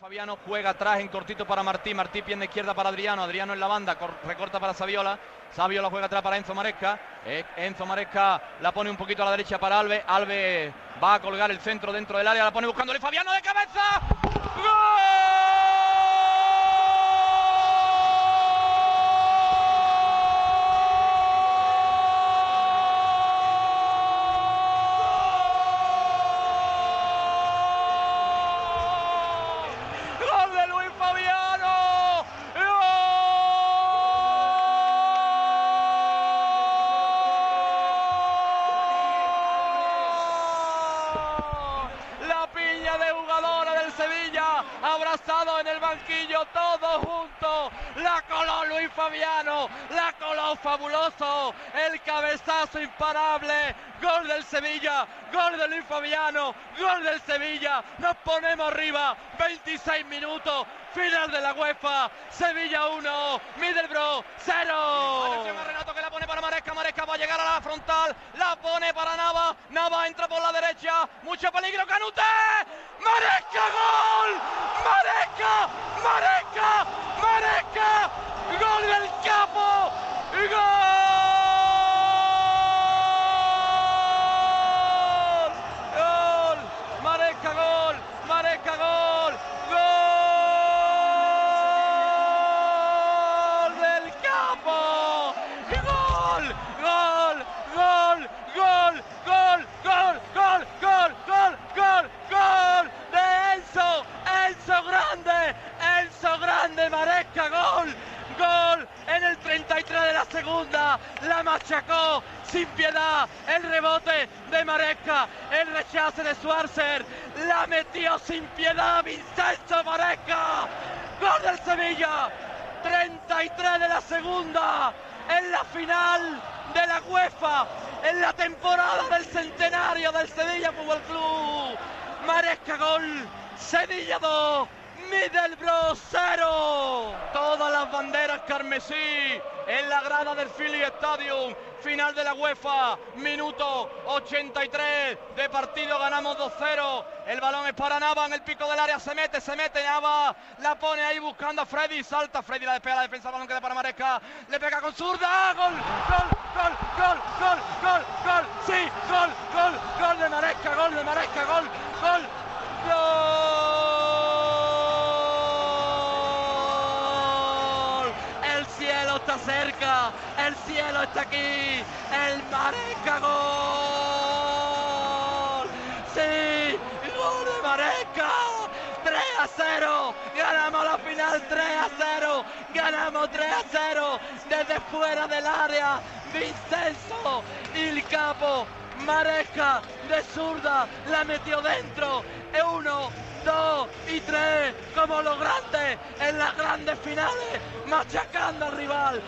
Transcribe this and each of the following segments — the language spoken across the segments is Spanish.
Fabiano juega atrás en cortito para Martí, Martí pierna izquierda para Adriano, Adriano en la banda, recorta para Saviola, Saviola juega atrás para Enzo Maresca, eh, Enzo Maresca la pone un poquito a la derecha para Alve, Alve va a colgar el centro dentro del área, la pone buscándole Fabiano de cabeza, abrazado en el banquillo, todos juntos. La coló Luis Fabiano, la coló fabuloso, el cabezazo imparable, gol del Sevilla, gol de Luis Fabiano, gol del Sevilla. Nos ponemos arriba, 26 minutos, final de la UEFA, Sevilla 1, Middlesbrough 0. Renato que la pone para Maresca, Maresca va a llegar a la frontal, la pone para Nava, Nava entra mucho peligro, Canute, Maresca gol. Mareca, Mareca, Grande, Enzo Grande, Maresca, gol, gol en el 33 de la segunda, la machacó sin piedad, el rebote de Maresca, el rechace de Schwarzer, la metió sin piedad Vincenzo Maresca, gol del Sevilla, 33 de la segunda, en la final de la UEFA, en la temporada del centenario del Sevilla Fútbol Club, Maresca gol Sevilla 2, Middlesbrough 0. Todas las banderas carmesí en la grada del Philly Stadium. Final de la UEFA, minuto 83 de partido, ganamos 2-0. El balón es para Nava, en el pico del área se mete, se mete Nava, la pone ahí buscando a Freddy, salta Freddy, la despega la defensa, el balón queda para Maresca, le pega con zurda, gol, gol, gol, gol, gol, gol, gol, sí, gol, gol, gol de Maresca, gol de Maresca, gol, ¡Gol! Está cerca, el cielo está aquí, el Maresca gol. Sí, gol de Maresca. 3 a 0, ganamos la final 3 a 0, ganamos 3 a 0 desde fuera del área, Vincenzo, el capo, Maresca de zurda, la metió dentro, como los grandes en las grandes finales, machacando al rival.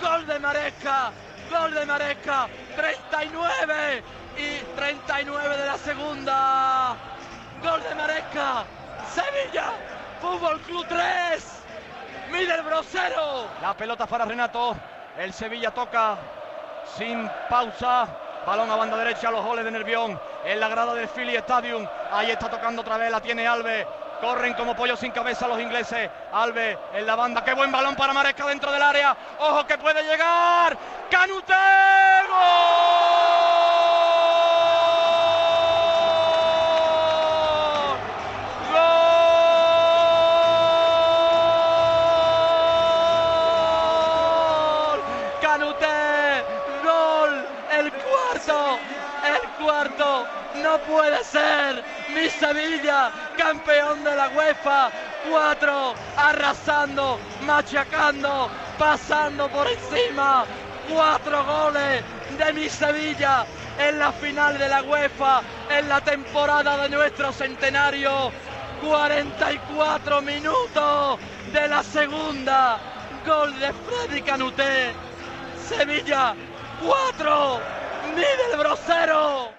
Gol de Maresca, gol de Maresca, 39 y 39 de la segunda. Gol de Maresca, Sevilla, Fútbol Club 3, Middlesbrough 0. La pelota para Renato, el Sevilla toca sin pausa. Balón a banda derecha, los goles de Nervión en la grada del Philly Stadium. Ahí está tocando otra vez, la tiene Alves. Corren como pollo sin cabeza los ingleses. Alves en la banda. Qué buen balón para Maresca dentro del área. Ojo que puede llegar. Canute. Canute, gol, el cuarto, cuarto, no puede ser, mi Sevilla, campeón de la UEFA, cuatro, arrasando, machacando, pasando por encima, cuatro goles de mi Sevilla en la final de la UEFA, en la temporada de nuestro centenario, 44 minutos de la segunda, gol de Freddy Canute. Sevilla 4, ¡Mide el brosero!